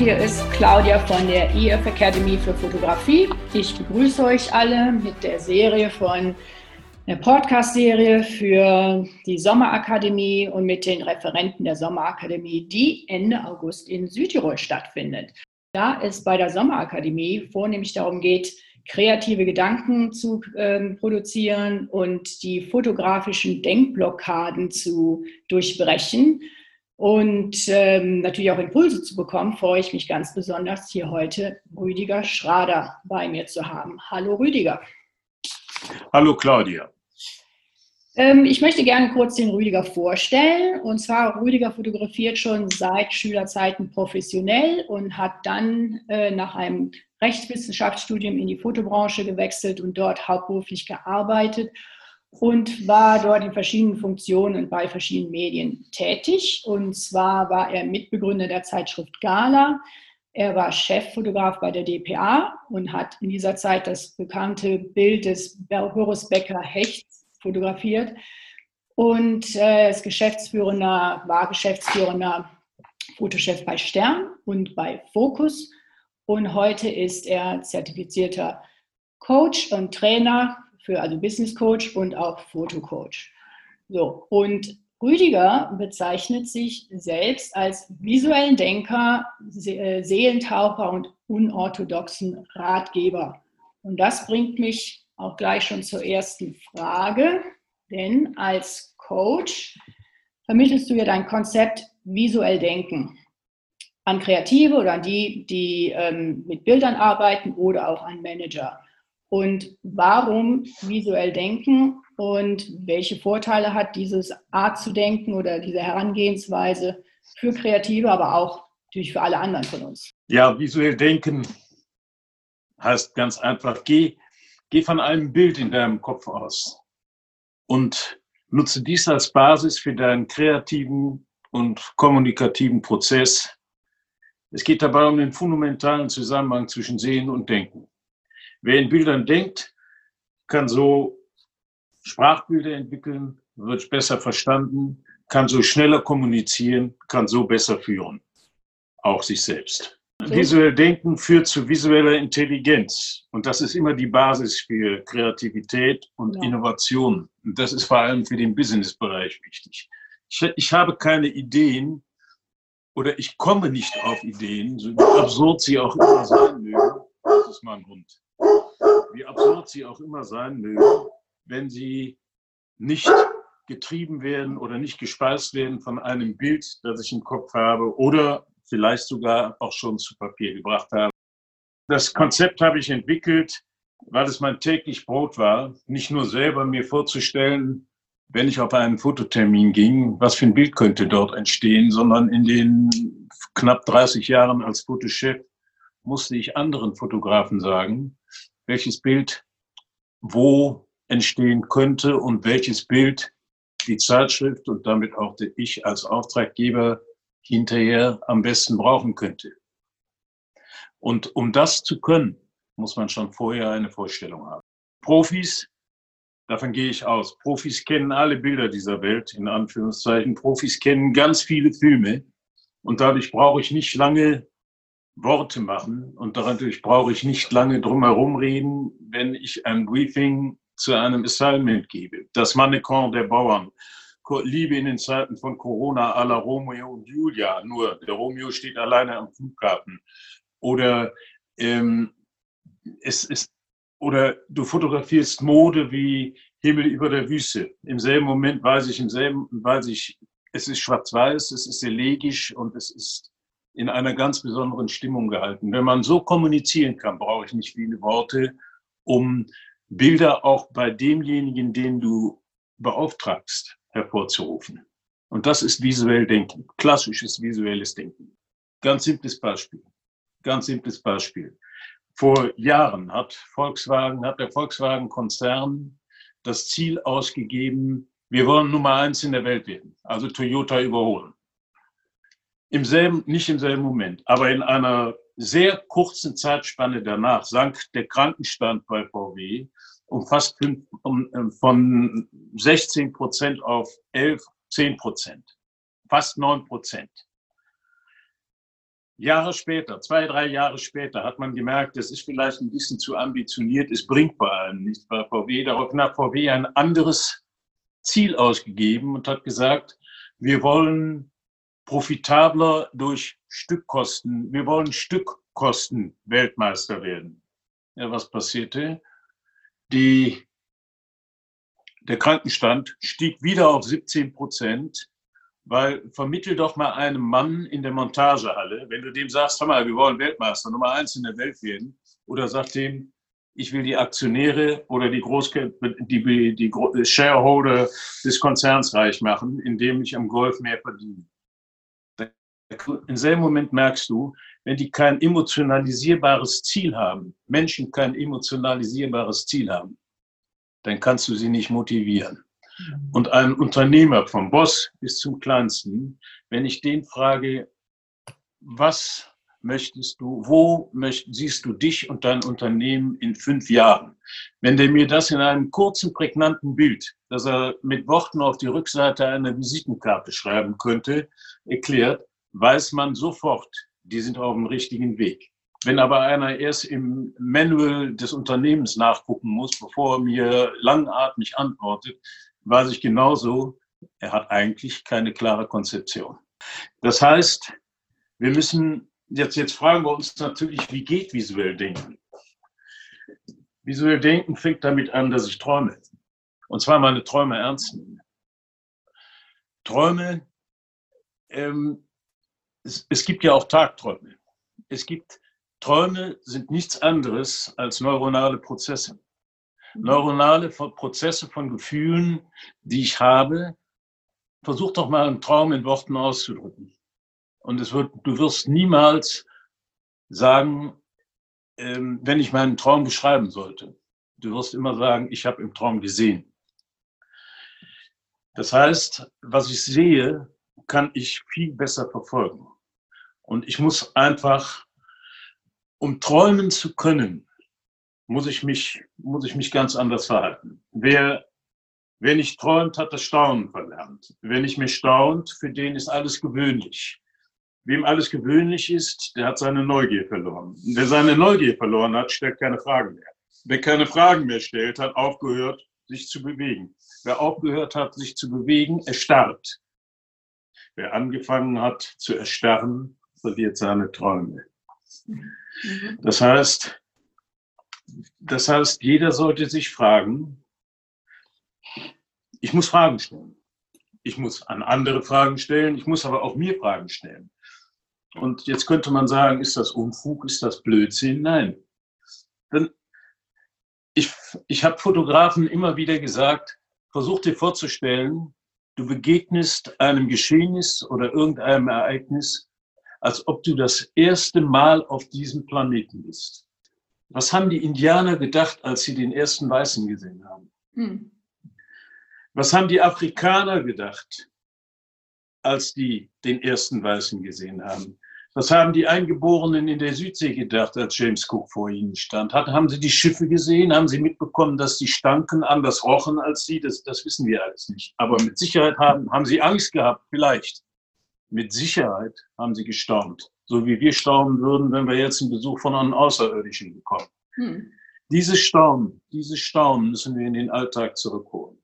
hier ist Claudia von der EF Academy für Fotografie. Ich begrüße euch alle mit der Serie von der Podcast-Serie für die Sommerakademie und mit den Referenten der Sommerakademie, die Ende August in Südtirol stattfindet. Da es bei der Sommerakademie vornehmlich darum geht, kreative Gedanken zu äh, produzieren und die fotografischen Denkblockaden zu durchbrechen und ähm, natürlich auch Impulse zu bekommen, freue ich mich ganz besonders, hier heute Rüdiger Schrader bei mir zu haben. Hallo Rüdiger. Hallo Claudia. Ähm, ich möchte gerne kurz den Rüdiger vorstellen. Und zwar, Rüdiger fotografiert schon seit Schülerzeiten professionell und hat dann äh, nach einem Rechtswissenschaftsstudium in die Fotobranche gewechselt und dort hauptberuflich gearbeitet und war dort in verschiedenen Funktionen bei verschiedenen Medien tätig. Und zwar war er Mitbegründer der Zeitschrift Gala. Er war Cheffotograf bei der DPA und hat in dieser Zeit das bekannte Bild des Horus Becker Hechts fotografiert. Und äh, ist Geschäftsführender, war Geschäftsführender Fotochef bei Stern und bei Focus. Und heute ist er zertifizierter Coach und Trainer für also Business Coach und auch Fotocoach. So, und Rüdiger bezeichnet sich selbst als visuellen Denker, äh, Seelentaucher und unorthodoxen Ratgeber. Und das bringt mich auch gleich schon zur ersten Frage, denn als Coach vermittelst du ja dein Konzept visuell denken an Kreative oder an die, die ähm, mit Bildern arbeiten oder auch an Manager und warum visuell denken und welche Vorteile hat dieses Art zu denken oder diese Herangehensweise für Kreative, aber auch natürlich für alle anderen von uns. Ja, visuell denken heißt ganz einfach, geh, geh von einem Bild in deinem Kopf aus und nutze dies als Basis für deinen kreativen und kommunikativen Prozess. Es geht dabei um den fundamentalen Zusammenhang zwischen Sehen und Denken. Wer in Bildern denkt, kann so Sprachbilder entwickeln, wird besser verstanden, kann so schneller kommunizieren, kann so besser führen, auch sich selbst. Okay. Visuell Denken führt zu visueller Intelligenz und das ist immer die Basis für Kreativität und ja. Innovation. Und das ist vor allem für den Businessbereich wichtig. Ich, ich habe keine Ideen oder ich komme nicht auf Ideen, so absurd sie auch immer sein mögen. Das ist mein Hund wie absurd sie auch immer sein mögen, wenn sie nicht getrieben werden oder nicht gespeist werden von einem Bild, das ich im Kopf habe oder vielleicht sogar auch schon zu Papier gebracht habe. Das Konzept habe ich entwickelt, weil es mein täglich Brot war, nicht nur selber mir vorzustellen, wenn ich auf einen Fototermin ging, was für ein Bild könnte dort entstehen, sondern in den knapp 30 Jahren als Fotochef musste ich anderen Fotografen sagen, welches Bild wo entstehen könnte und welches Bild die Zeitschrift und damit auch ich als Auftraggeber hinterher am besten brauchen könnte. Und um das zu können, muss man schon vorher eine Vorstellung haben. Profis, davon gehe ich aus, Profis kennen alle Bilder dieser Welt, in Anführungszeichen. Profis kennen ganz viele Filme und dadurch brauche ich nicht lange Worte machen und dadurch brauche ich nicht lange drumherum reden, wenn ich ein Briefing zu einem Assignment gebe. Das Mannequin der Bauern. Liebe in den Zeiten von Corona à la Romeo und Julia. Nur der Romeo steht alleine am Flughafen. Oder ähm, es ist oder du fotografierst Mode wie Himmel über der Wüste. Im selben Moment weiß ich, im selben, weiß ich, es ist schwarz-weiß, es ist elegisch und es ist in einer ganz besonderen Stimmung gehalten. Wenn man so kommunizieren kann, brauche ich nicht viele Worte, um Bilder auch bei demjenigen, den du beauftragst, hervorzurufen. Und das ist visuell Denken, klassisches visuelles Denken. Ganz simples Beispiel. Ganz simples Beispiel. Vor Jahren hat Volkswagen, hat der Volkswagen-Konzern das Ziel ausgegeben, wir wollen Nummer eins in der Welt werden, also Toyota überholen im selben, nicht im selben Moment, aber in einer sehr kurzen Zeitspanne danach sank der Krankenstand bei VW um fast fünf, um, ähm, von 16 Prozent auf 11, 10 Prozent, fast 9 Prozent. Jahre später, zwei, drei Jahre später, hat man gemerkt, das ist vielleicht ein bisschen zu ambitioniert, es bringt bei allen nichts bei VW. Daraufhin hat VW ein anderes Ziel ausgegeben und hat gesagt, wir wollen profitabler durch Stückkosten, wir wollen Stückkosten Weltmeister werden. Ja, was passierte? Die, der Krankenstand stieg wieder auf 17 Prozent weil vermittel doch mal einem Mann in der Montagehalle, wenn du dem sagst, hör mal, wir wollen Weltmeister Nummer eins in der Welt werden, oder sag dem, ich will die Aktionäre oder die, Groß die, die Shareholder des Konzerns reich machen, indem ich am Golf mehr verdiene. Im selben Moment merkst du, wenn die kein emotionalisierbares Ziel haben, Menschen kein emotionalisierbares Ziel haben, dann kannst du sie nicht motivieren. Und ein Unternehmer vom Boss bis zum Kleinsten, wenn ich den frage, was möchtest du, wo möcht, siehst du dich und dein Unternehmen in fünf Jahren? Wenn der mir das in einem kurzen, prägnanten Bild, das er mit Worten auf die Rückseite einer Visitenkarte schreiben könnte, erklärt, weiß man sofort, die sind auf dem richtigen Weg. Wenn aber einer erst im Manual des Unternehmens nachgucken muss, bevor er mir langatmig antwortet, weiß ich genauso, er hat eigentlich keine klare Konzeption. Das heißt, wir müssen, jetzt, jetzt fragen wir uns natürlich, wie geht visuell Denken? Visuell Denken fängt damit an, dass ich träume. Und zwar meine Träume ernst nehme. Träume, ähm, es, es gibt ja auch Tagträume. Es gibt Träume sind nichts anderes als neuronale Prozesse. Mhm. neuronale Prozesse von Gefühlen, die ich habe. Versuch doch mal einen Traum in Worten auszudrücken. Und es wird, du wirst niemals sagen, ähm, wenn ich meinen Traum beschreiben sollte. Du wirst immer sagen, ich habe im Traum gesehen. Das heißt, was ich sehe, kann ich viel besser verfolgen. Und ich muss einfach, um träumen zu können, muss ich mich, muss ich mich ganz anders verhalten. Wer, wer nicht träumt, hat das Staunen verlernt. Wer nicht mehr staunt, für den ist alles gewöhnlich. Wem alles gewöhnlich ist, der hat seine Neugier verloren. wer seine Neugier verloren hat, stellt keine Fragen mehr. Wer keine Fragen mehr stellt, hat aufgehört, sich zu bewegen. Wer aufgehört hat, sich zu bewegen, erstarrt. Wer angefangen hat zu erstarren, verliert seine Träume. Mhm. Das heißt, das heißt, jeder sollte sich fragen, ich muss Fragen stellen. Ich muss an andere Fragen stellen, ich muss aber auch mir Fragen stellen. Und jetzt könnte man sagen, ist das Unfug, ist das Blödsinn? Nein. Denn ich, ich habe Fotografen immer wieder gesagt, versuch dir vorzustellen, du begegnest einem Geschehnis oder irgendeinem Ereignis, als ob du das erste Mal auf diesem Planeten bist. Was haben die Indianer gedacht, als sie den ersten Weißen gesehen haben? Hm. Was haben die Afrikaner gedacht, als die den ersten Weißen gesehen haben? Was haben die Eingeborenen in der Südsee gedacht, als James Cook vor ihnen stand? Hat, haben sie die Schiffe gesehen? Haben sie mitbekommen, dass die stanken, anders rochen als sie? Das, das wissen wir alles nicht. Aber mit Sicherheit haben, haben sie Angst gehabt, vielleicht. Mit Sicherheit haben sie gestaunt so wie wir staunen würden, wenn wir jetzt einen Besuch von einem Außerirdischen bekommen. Hm. Dieses Staunen, dieses Staunen müssen wir in den Alltag zurückholen.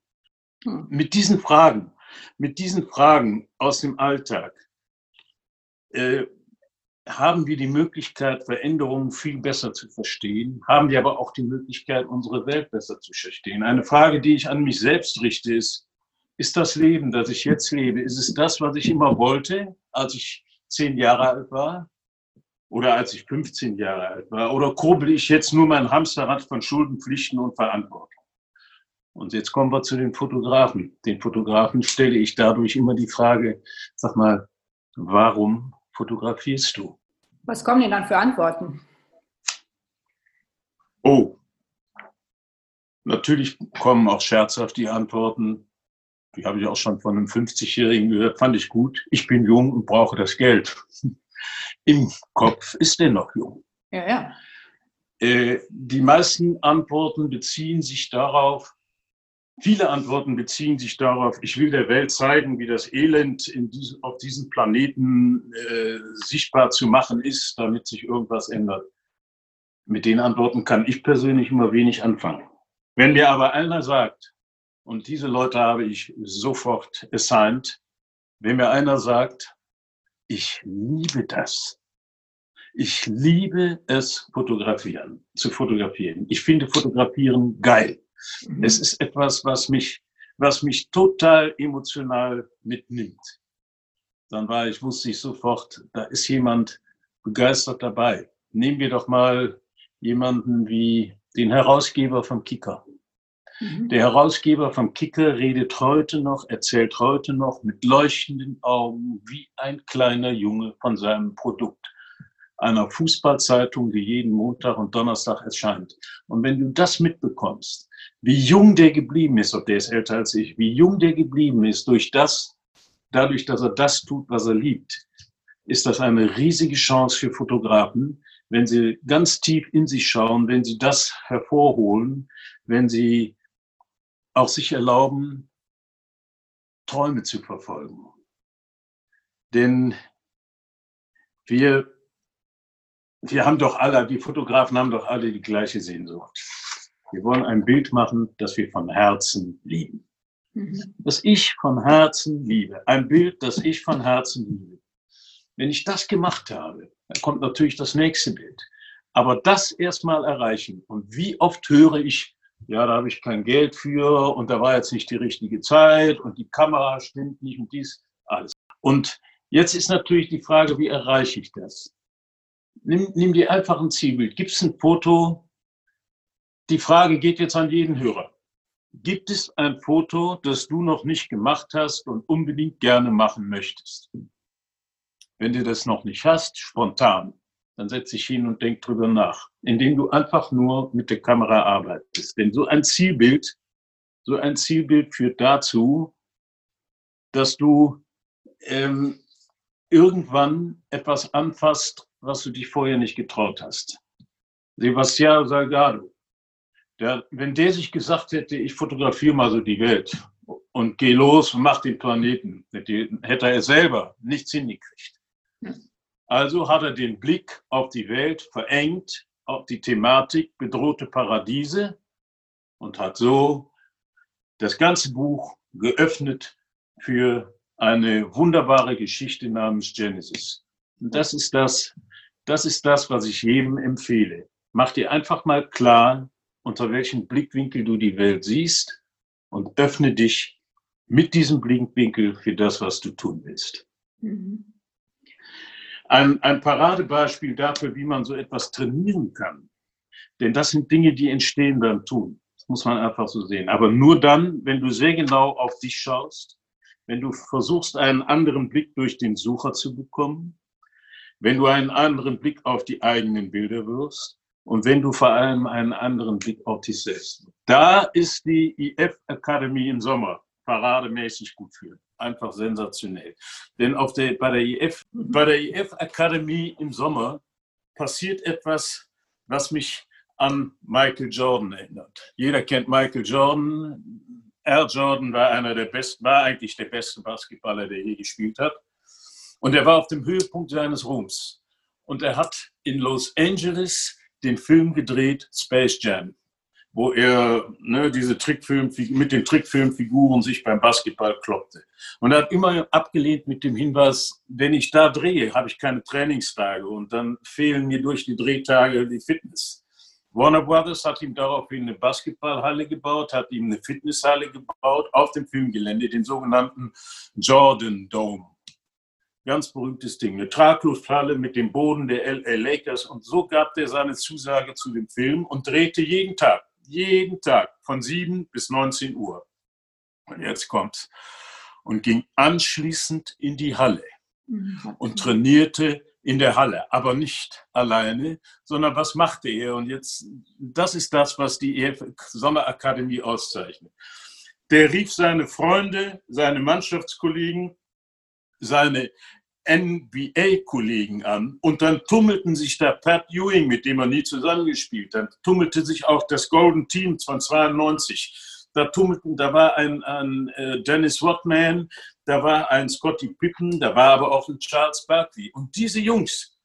Hm. Mit diesen Fragen, mit diesen Fragen aus dem Alltag äh, haben wir die Möglichkeit, Veränderungen viel besser zu verstehen, haben wir aber auch die Möglichkeit, unsere Welt besser zu verstehen. Eine Frage, die ich an mich selbst richte, ist, ist das Leben, das ich jetzt lebe, ist es das, was ich immer wollte, als ich zehn Jahre alt war oder als ich 15 Jahre alt war? Oder kurbel ich jetzt nur mein Hamsterrad von Schulden, Pflichten und Verantwortung? Und jetzt kommen wir zu den Fotografen. Den Fotografen stelle ich dadurch immer die Frage, sag mal, warum fotografierst du? Was kommen denn dann für Antworten? Oh, natürlich kommen auch scherzhaft die Antworten, die habe ich auch schon von einem 50-Jährigen gehört, fand ich gut. Ich bin jung und brauche das Geld. Im Kopf ist er noch jung. Ja, ja. Äh, die meisten Antworten beziehen sich darauf, Viele Antworten beziehen sich darauf, ich will der Welt zeigen, wie das Elend diesem, auf diesem Planeten äh, sichtbar zu machen ist, damit sich irgendwas ändert. Mit den Antworten kann ich persönlich immer wenig anfangen. Wenn mir aber einer sagt, und diese Leute habe ich sofort assigned, wenn mir einer sagt, ich liebe das. Ich liebe es, fotografieren, zu fotografieren. Ich finde Fotografieren geil. Mhm. Es ist etwas, was mich, was mich total emotional mitnimmt. Dann war ich, wusste ich sofort, da ist jemand begeistert dabei. Nehmen wir doch mal jemanden wie den Herausgeber vom Kicker. Mhm. Der Herausgeber vom Kicker redet heute noch, erzählt heute noch mit leuchtenden Augen wie ein kleiner Junge von seinem Produkt einer Fußballzeitung, die jeden Montag und Donnerstag erscheint. Und wenn du das mitbekommst, wie jung der geblieben ist, ob der ist älter als ich, wie jung der geblieben ist durch das, dadurch, dass er das tut, was er liebt, ist das eine riesige Chance für Fotografen, wenn sie ganz tief in sich schauen, wenn sie das hervorholen, wenn sie auch sich erlauben, Träume zu verfolgen. Denn wir wir haben doch alle, die Fotografen haben doch alle die gleiche Sehnsucht. Wir wollen ein Bild machen, das wir von Herzen lieben. Mhm. Das ich von Herzen liebe. Ein Bild, das ich von Herzen liebe. Wenn ich das gemacht habe, dann kommt natürlich das nächste Bild. Aber das erstmal erreichen. Und wie oft höre ich, ja, da habe ich kein Geld für und da war jetzt nicht die richtige Zeit und die Kamera stimmt nicht und dies, alles. Und jetzt ist natürlich die Frage, wie erreiche ich das? nimm, nimm dir einfach ein Zielbild. Gibt es ein Foto? Die Frage geht jetzt an jeden Hörer. Gibt es ein Foto, das du noch nicht gemacht hast und unbedingt gerne machen möchtest? Wenn du das noch nicht hast, spontan, dann setz dich hin und denk drüber nach, indem du einfach nur mit der Kamera arbeitest. Denn so ein Zielbild, so ein Zielbild führt dazu, dass du ähm, irgendwann etwas anfasst, was du dich vorher nicht getraut hast. Sebastian Salgado, der, wenn der sich gesagt hätte, ich fotografiere mal so die Welt und gehe los und mach den Planeten, hätte er selber nichts hingekriegt. Also hat er den Blick auf die Welt verengt, auf die Thematik bedrohte Paradiese und hat so das ganze Buch geöffnet für eine wunderbare Geschichte namens Genesis. Und das ist das, das ist das, was ich jedem empfehle. Mach dir einfach mal klar, unter welchem Blickwinkel du die Welt siehst und öffne dich mit diesem Blickwinkel für das, was du tun willst. Mhm. Ein, ein Paradebeispiel dafür, wie man so etwas trainieren kann. Denn das sind Dinge, die entstehen beim Tun. Das muss man einfach so sehen. Aber nur dann, wenn du sehr genau auf dich schaust, wenn du versuchst, einen anderen Blick durch den Sucher zu bekommen, wenn du einen anderen Blick auf die eigenen Bilder wirst und wenn du vor allem einen anderen Blick auf dich selbst. Da ist die IF Academy im Sommer parademäßig gut für. Einfach sensationell. Denn auf der, bei, der IF, bei der IF Academy im Sommer passiert etwas, was mich an Michael Jordan erinnert. Jeder kennt Michael Jordan. Air Jordan war einer der besten, war eigentlich der beste Basketballer, der je gespielt hat. Und er war auf dem Höhepunkt seines Ruhms. Und er hat in Los Angeles den Film gedreht, Space Jam, wo er ne, diese Trickfilm, mit den Trickfilmfiguren sich beim Basketball kloppte. Und er hat immer abgelehnt mit dem Hinweis, wenn ich da drehe, habe ich keine Trainingstage und dann fehlen mir durch die Drehtage die Fitness. Warner Brothers hat ihm daraufhin eine Basketballhalle gebaut, hat ihm eine Fitnesshalle gebaut auf dem Filmgelände, den sogenannten Jordan Dome ganz berühmtes Ding, eine Traglufthalle mit dem Boden der LA Lakers. Und so gab er seine Zusage zu dem Film und drehte jeden Tag, jeden Tag von 7 bis 19 Uhr. Und jetzt kommt's. Und ging anschließend in die Halle mhm. und trainierte in der Halle, aber nicht alleine, sondern was machte er? Und jetzt, das ist das, was die EF Sommerakademie auszeichnet. Der rief seine Freunde, seine Mannschaftskollegen, seine NBA-Kollegen an und dann tummelten sich da Pat Ewing, mit dem er nie zusammengespielt hat, tummelte sich auch das Golden Team von 92, da tummelten, da war ein, ein äh, Dennis Rodman, da war ein Scotty Pippen, da war aber auch ein Charles Barkley. Und diese Jungs,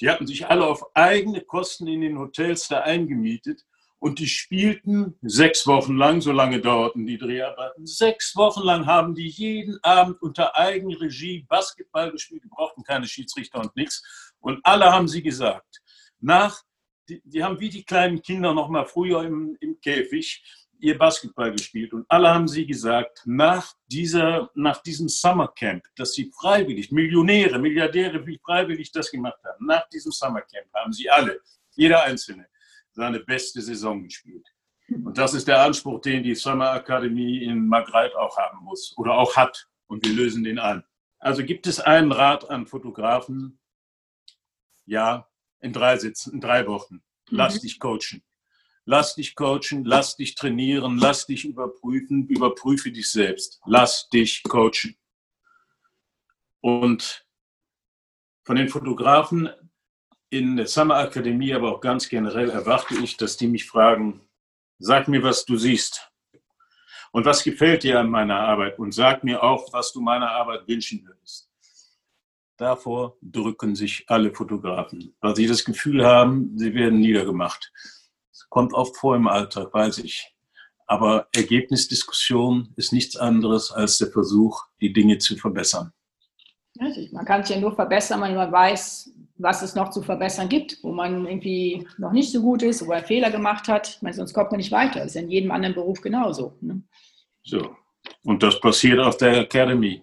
die hatten sich alle auf eigene Kosten in den Hotels da eingemietet und die spielten sechs Wochen lang, so lange dauerten die Dreharbeiten, sechs Wochen lang haben die jeden Abend unter Eigenregie Basketball gespielt, die brauchten keine Schiedsrichter und nichts. Und alle haben sie gesagt, nach, die, die haben wie die kleinen Kinder noch mal früher im, im Käfig ihr Basketball gespielt und alle haben sie gesagt, nach, dieser, nach diesem Summercamp, dass sie freiwillig, Millionäre, Milliardäre, wie freiwillig das gemacht haben, nach diesem Summercamp haben sie alle, jeder Einzelne, seine beste Saison gespielt. Und das ist der Anspruch, den die Summer Akademie in Maghreb auch haben muss oder auch hat. Und wir lösen den an. Also gibt es einen Rat an Fotografen? Ja, in drei Sitzen, in drei Wochen. Lass mhm. dich coachen. Lass dich coachen, lass dich trainieren, lass dich überprüfen, überprüfe dich selbst. Lass dich coachen. Und von den Fotografen in der Summer Akademie, aber auch ganz generell erwarte ich, dass die mich fragen, sag mir, was du siehst. Und was gefällt dir an meiner Arbeit? Und sag mir auch, was du meiner Arbeit wünschen würdest. Davor drücken sich alle Fotografen, weil sie das Gefühl haben, sie werden niedergemacht. Das kommt oft vor im Alltag, weiß ich. Aber Ergebnisdiskussion ist nichts anderes als der Versuch, die Dinge zu verbessern. Man kann sich ja nur verbessern, wenn man weiß, was es noch zu verbessern gibt, wo man irgendwie noch nicht so gut ist, wo er Fehler gemacht hat. Meine, sonst kommt man nicht weiter. Das ist in jedem anderen Beruf genauso. Ne? So. Und das passiert auf der Academy.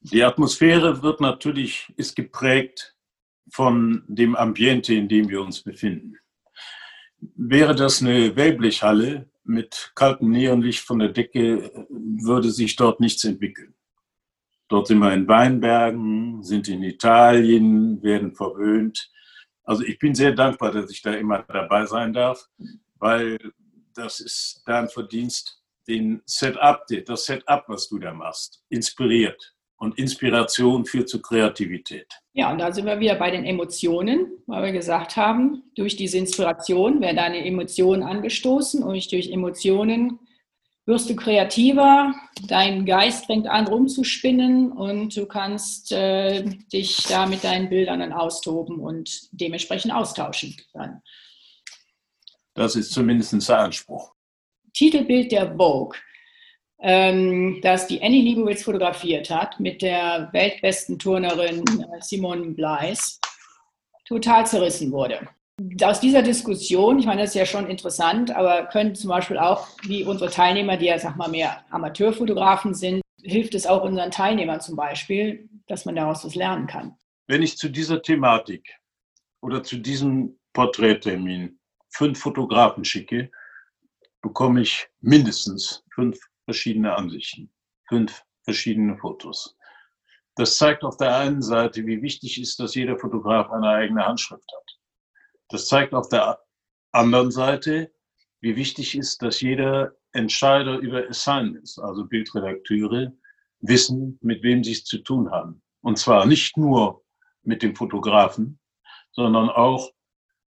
Die Atmosphäre wird natürlich, ist geprägt von dem Ambiente, in dem wir uns befinden. Wäre das eine Wellblechhalle mit kaltem Neonlicht von der Decke, würde sich dort nichts entwickeln. Dort sind wir in Weinbergen, sind in Italien, werden verwöhnt. Also ich bin sehr dankbar, dass ich da immer dabei sein darf, weil das ist dein Verdienst, den Setup, das Setup, was du da machst, inspiriert. Und Inspiration führt zu Kreativität. Ja, und da sind wir wieder bei den Emotionen, weil wir gesagt haben, durch diese Inspiration werden deine Emotionen angestoßen und durch Emotionen wirst du kreativer, dein Geist fängt an rumzuspinnen und du kannst äh, dich da mit deinen Bildern dann austoben und dementsprechend austauschen. Dann. Das ist zumindest ein Anspruch. Titelbild der Vogue, ähm, das die Annie Liebowitz fotografiert hat mit der weltbesten Turnerin äh, Simone Bleis, total zerrissen wurde aus dieser Diskussion, ich meine, das ist ja schon interessant, aber können zum Beispiel auch, wie unsere Teilnehmer, die ja, sag mal, mehr Amateurfotografen sind, hilft es auch unseren Teilnehmern zum Beispiel, dass man daraus was lernen kann. Wenn ich zu dieser Thematik oder zu diesem Porträttermin fünf Fotografen schicke, bekomme ich mindestens fünf verschiedene Ansichten, fünf verschiedene Fotos. Das zeigt auf der einen Seite, wie wichtig ist, dass jeder Fotograf eine eigene Handschrift hat. Das zeigt auf der anderen Seite, wie wichtig ist, dass jeder Entscheider über Assignments, also Bildredakteure, wissen, mit wem sie es zu tun haben. Und zwar nicht nur mit dem Fotografen, sondern auch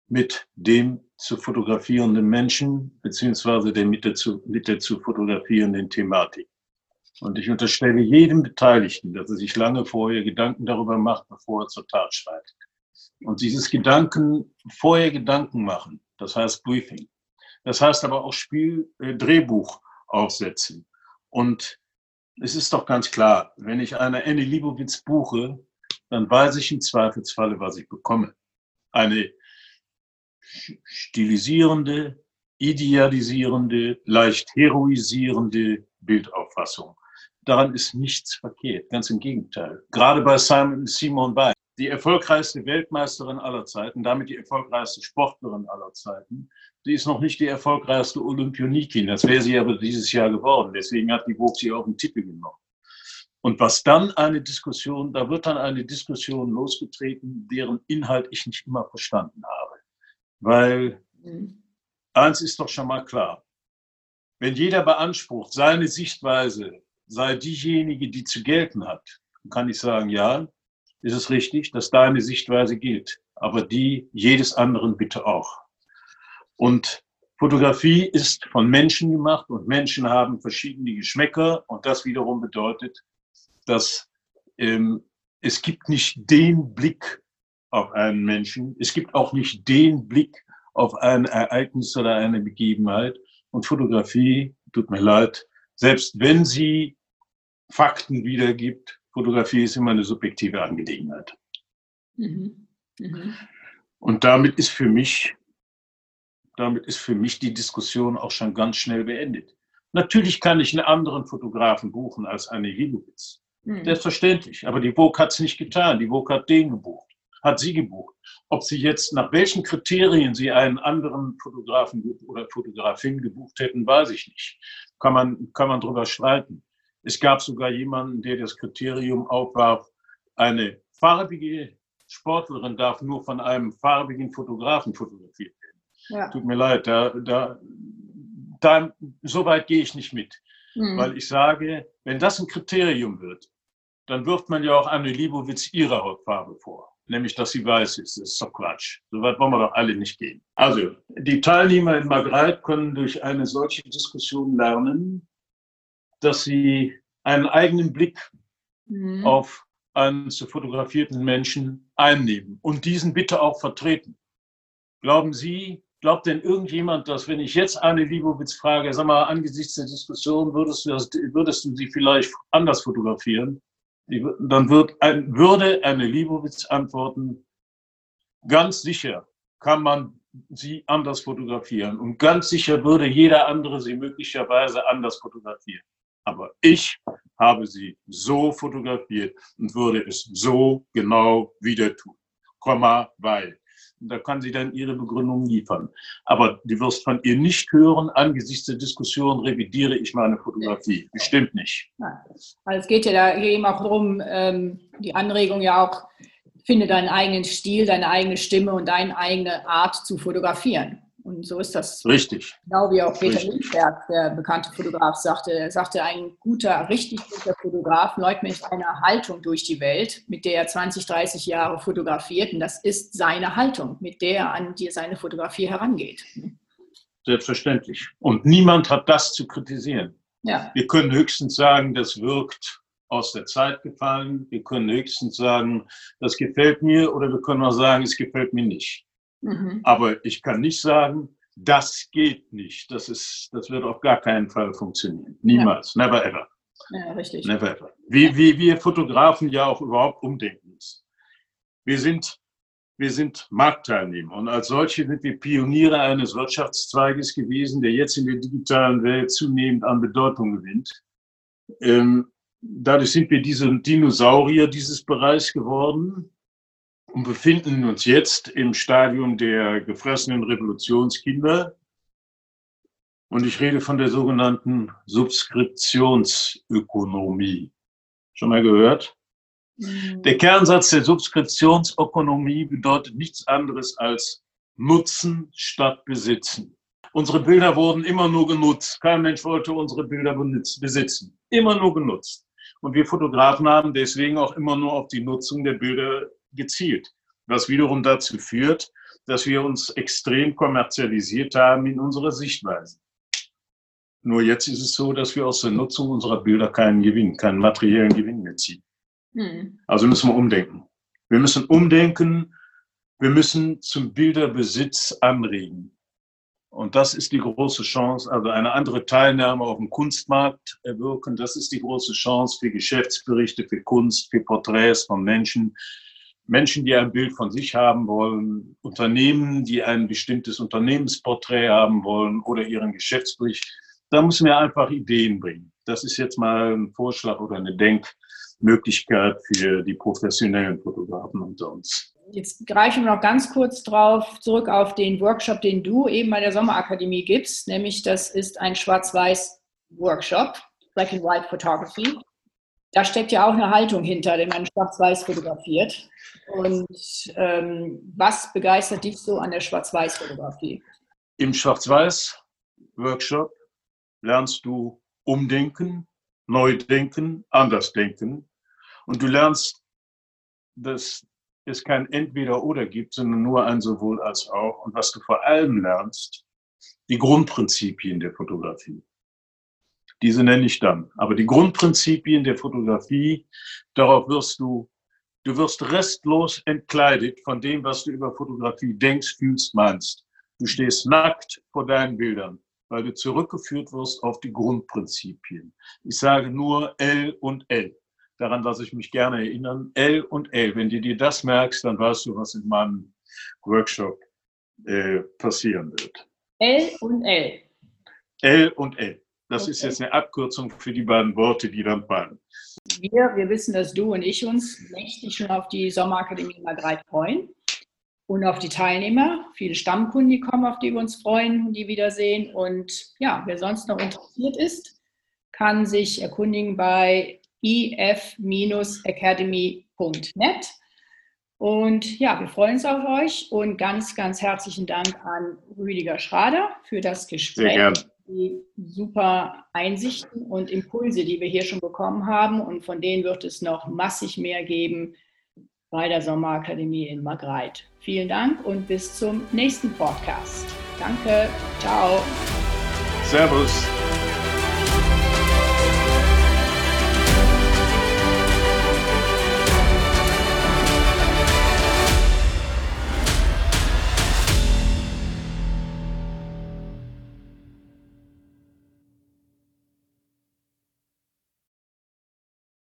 mit dem zu fotografierenden Menschen, beziehungsweise der mit der zu, mit der zu fotografierenden Thematik. Und ich unterstelle jedem Beteiligten, dass er sich lange vorher Gedanken darüber macht, bevor er zur Tat schreitet. Und dieses Gedanken, vorher Gedanken machen, das heißt Briefing. Das heißt aber auch Spiel, äh, Drehbuch aufsetzen. Und es ist doch ganz klar, wenn ich eine Annie Liebowitz buche, dann weiß ich im Zweifelsfalle, was ich bekomme. Eine stilisierende, idealisierende, leicht heroisierende Bildauffassung. Daran ist nichts verkehrt, ganz im Gegenteil. Gerade bei Simon Simon Weil die erfolgreichste Weltmeisterin aller Zeiten, damit die erfolgreichste Sportlerin aller Zeiten. Sie ist noch nicht die erfolgreichste Olympionikin, das wäre sie aber dieses Jahr geworden. Deswegen hat die Vogue sie auch den Titel genommen. Und was dann eine Diskussion, da wird dann eine Diskussion losgetreten, deren Inhalt ich nicht immer verstanden habe. Weil mhm. eins ist doch schon mal klar. Wenn jeder beansprucht, seine Sichtweise sei diejenige, die zu gelten hat, dann kann ich sagen, ja, ist es richtig, dass deine Sichtweise gilt, aber die jedes anderen bitte auch. Und Fotografie ist von Menschen gemacht und Menschen haben verschiedene Geschmäcker und das wiederum bedeutet, dass ähm, es gibt nicht den Blick auf einen Menschen, es gibt auch nicht den Blick auf ein Ereignis oder eine Begebenheit und Fotografie, tut mir leid, selbst wenn sie Fakten wiedergibt, Fotografie ist immer eine subjektive Angelegenheit. Mhm. Mhm. Und damit ist für mich, damit ist für mich die Diskussion auch schon ganz schnell beendet. Natürlich kann ich einen anderen Fotografen buchen als Anne Hilowitz. Mhm. Selbstverständlich. Aber die Vogue hat es nicht getan. Die Vogue hat den gebucht, hat sie gebucht. Ob sie jetzt nach welchen Kriterien sie einen anderen Fotografen oder Fotografin gebucht hätten, weiß ich nicht. Kann man, kann man drüber streiten. Es gab sogar jemanden, der das Kriterium aufwarf, eine farbige Sportlerin darf nur von einem farbigen Fotografen fotografiert werden. Ja. Tut mir leid, da, da, da, so weit gehe ich nicht mit. Mhm. Weil ich sage, wenn das ein Kriterium wird, dann wirft man ja auch Anne Libowitz ihre Hautfarbe vor. Nämlich, dass sie weiß ist. Das ist doch Quatsch. So weit wollen wir doch alle nicht gehen. Also, die Teilnehmer in Magreit können durch eine solche Diskussion lernen, dass sie einen eigenen Blick mhm. auf einen zu fotografierten Menschen einnehmen und diesen bitte auch vertreten. Glauben Sie, glaubt denn irgendjemand, dass wenn ich jetzt Anne Liebowitz frage, sag mal, angesichts der Diskussion, würdest du, das, würdest du sie vielleicht anders fotografieren? Dann wird ein, würde Anne Liebowitz antworten, ganz sicher kann man sie anders fotografieren und ganz sicher würde jeder andere sie möglicherweise anders fotografieren. Aber ich habe sie so fotografiert und würde es so genau wieder tun. Komma, weil. Und da kann sie dann ihre Begründung liefern. Aber du wirst von ihr nicht hören, angesichts der Diskussion revidiere ich meine Fotografie. Bestimmt nicht. Also es geht ja da eben auch darum, ähm, die Anregung ja auch, finde deinen eigenen Stil, deine eigene Stimme und deine eigene Art zu fotografieren. Und so ist das. Richtig. Genau wie auch Peter Lindbergh, der bekannte Fotograf, sagte. Er sagte, ein guter, richtig guter Fotograf läuft mit einer Haltung durch die Welt, mit der er 20, 30 Jahre fotografiert. Und das ist seine Haltung, mit der er an die, seine Fotografie herangeht. Selbstverständlich. Und niemand hat das zu kritisieren. Ja. Wir können höchstens sagen, das wirkt aus der Zeit gefallen. Wir können höchstens sagen, das gefällt mir. Oder wir können auch sagen, es gefällt mir nicht. Mhm. Aber ich kann nicht sagen, das geht nicht. Das, ist, das wird auf gar keinen Fall funktionieren. Niemals. Ja. Never ever. Ja, richtig. Never ever. Wie, wie wir Fotografen ja auch überhaupt umdenken müssen. Wir sind, wir sind Marktteilnehmer und als solche sind wir Pioniere eines Wirtschaftszweiges gewesen, der jetzt in der digitalen Welt zunehmend an Bedeutung gewinnt. Ähm, dadurch sind wir diese Dinosaurier dieses Bereichs geworden und befinden uns jetzt im Stadium der gefressenen Revolutionskinder. Und ich rede von der sogenannten Subskriptionsökonomie. Schon mal gehört? Mhm. Der Kernsatz der Subskriptionsökonomie bedeutet nichts anderes als Nutzen statt Besitzen. Unsere Bilder wurden immer nur genutzt. Kein Mensch wollte unsere Bilder besitzen. Immer nur genutzt. Und wir Fotografen haben deswegen auch immer nur auf die Nutzung der Bilder gezielt, was wiederum dazu führt, dass wir uns extrem kommerzialisiert haben in unserer Sichtweise. Nur jetzt ist es so, dass wir aus der Nutzung unserer Bilder keinen Gewinn, keinen materiellen Gewinn mehr ziehen. Hm. Also müssen wir umdenken. Wir müssen umdenken, wir müssen zum Bilderbesitz anregen. Und das ist die große Chance, also eine andere Teilnahme auf dem Kunstmarkt erwirken. Das ist die große Chance für Geschäftsberichte, für Kunst, für Porträts von Menschen, Menschen, die ein Bild von sich haben wollen, Unternehmen, die ein bestimmtes Unternehmensporträt haben wollen oder ihren Geschäftsbericht. Da müssen wir einfach Ideen bringen. Das ist jetzt mal ein Vorschlag oder eine Denkmöglichkeit für die professionellen Fotografen unter uns. Jetzt greifen wir noch ganz kurz drauf zurück auf den Workshop, den du eben bei der Sommerakademie gibst, nämlich das ist ein Schwarz-Weiß-Workshop, Black and White Photography da steckt ja auch eine Haltung hinter, wenn man schwarz-weiß fotografiert. Und ähm, was begeistert dich so an der Schwarz-Weiß-Fotografie? Im Schwarz-Weiß-Workshop lernst du umdenken, neu denken, anders denken. Und du lernst, dass es kein Entweder-Oder gibt, sondern nur ein sowohl als auch. Und was du vor allem lernst, die Grundprinzipien der Fotografie. Diese nenne ich dann. Aber die Grundprinzipien der Fotografie, darauf wirst du, du wirst restlos entkleidet von dem, was du über Fotografie denkst, fühlst, meinst. Du stehst nackt vor deinen Bildern, weil du zurückgeführt wirst auf die Grundprinzipien. Ich sage nur L und L. Daran lasse ich mich gerne erinnern. L und L. Wenn du dir das merkst, dann weißt du, was in meinem Workshop äh, passieren wird. L und L. L und L. Das okay. ist jetzt eine Abkürzung für die beiden Worte, die dann fallen. Wir, wir wissen, dass du und ich uns mächtig schon auf die Sommerakademie Margreit freuen und auf die Teilnehmer. Viele Stammkunden, die kommen, auf die wir uns freuen und die wiedersehen. Und ja, wer sonst noch interessiert ist, kann sich erkundigen bei if-academy.net. Und ja, wir freuen uns auf euch und ganz, ganz herzlichen Dank an Rüdiger Schrader für das Gespräch. Sehr gerne. Die super Einsichten und Impulse, die wir hier schon bekommen haben und von denen wird es noch massig mehr geben bei der Sommerakademie in Magreit. Vielen Dank und bis zum nächsten Podcast. Danke. Ciao. Servus.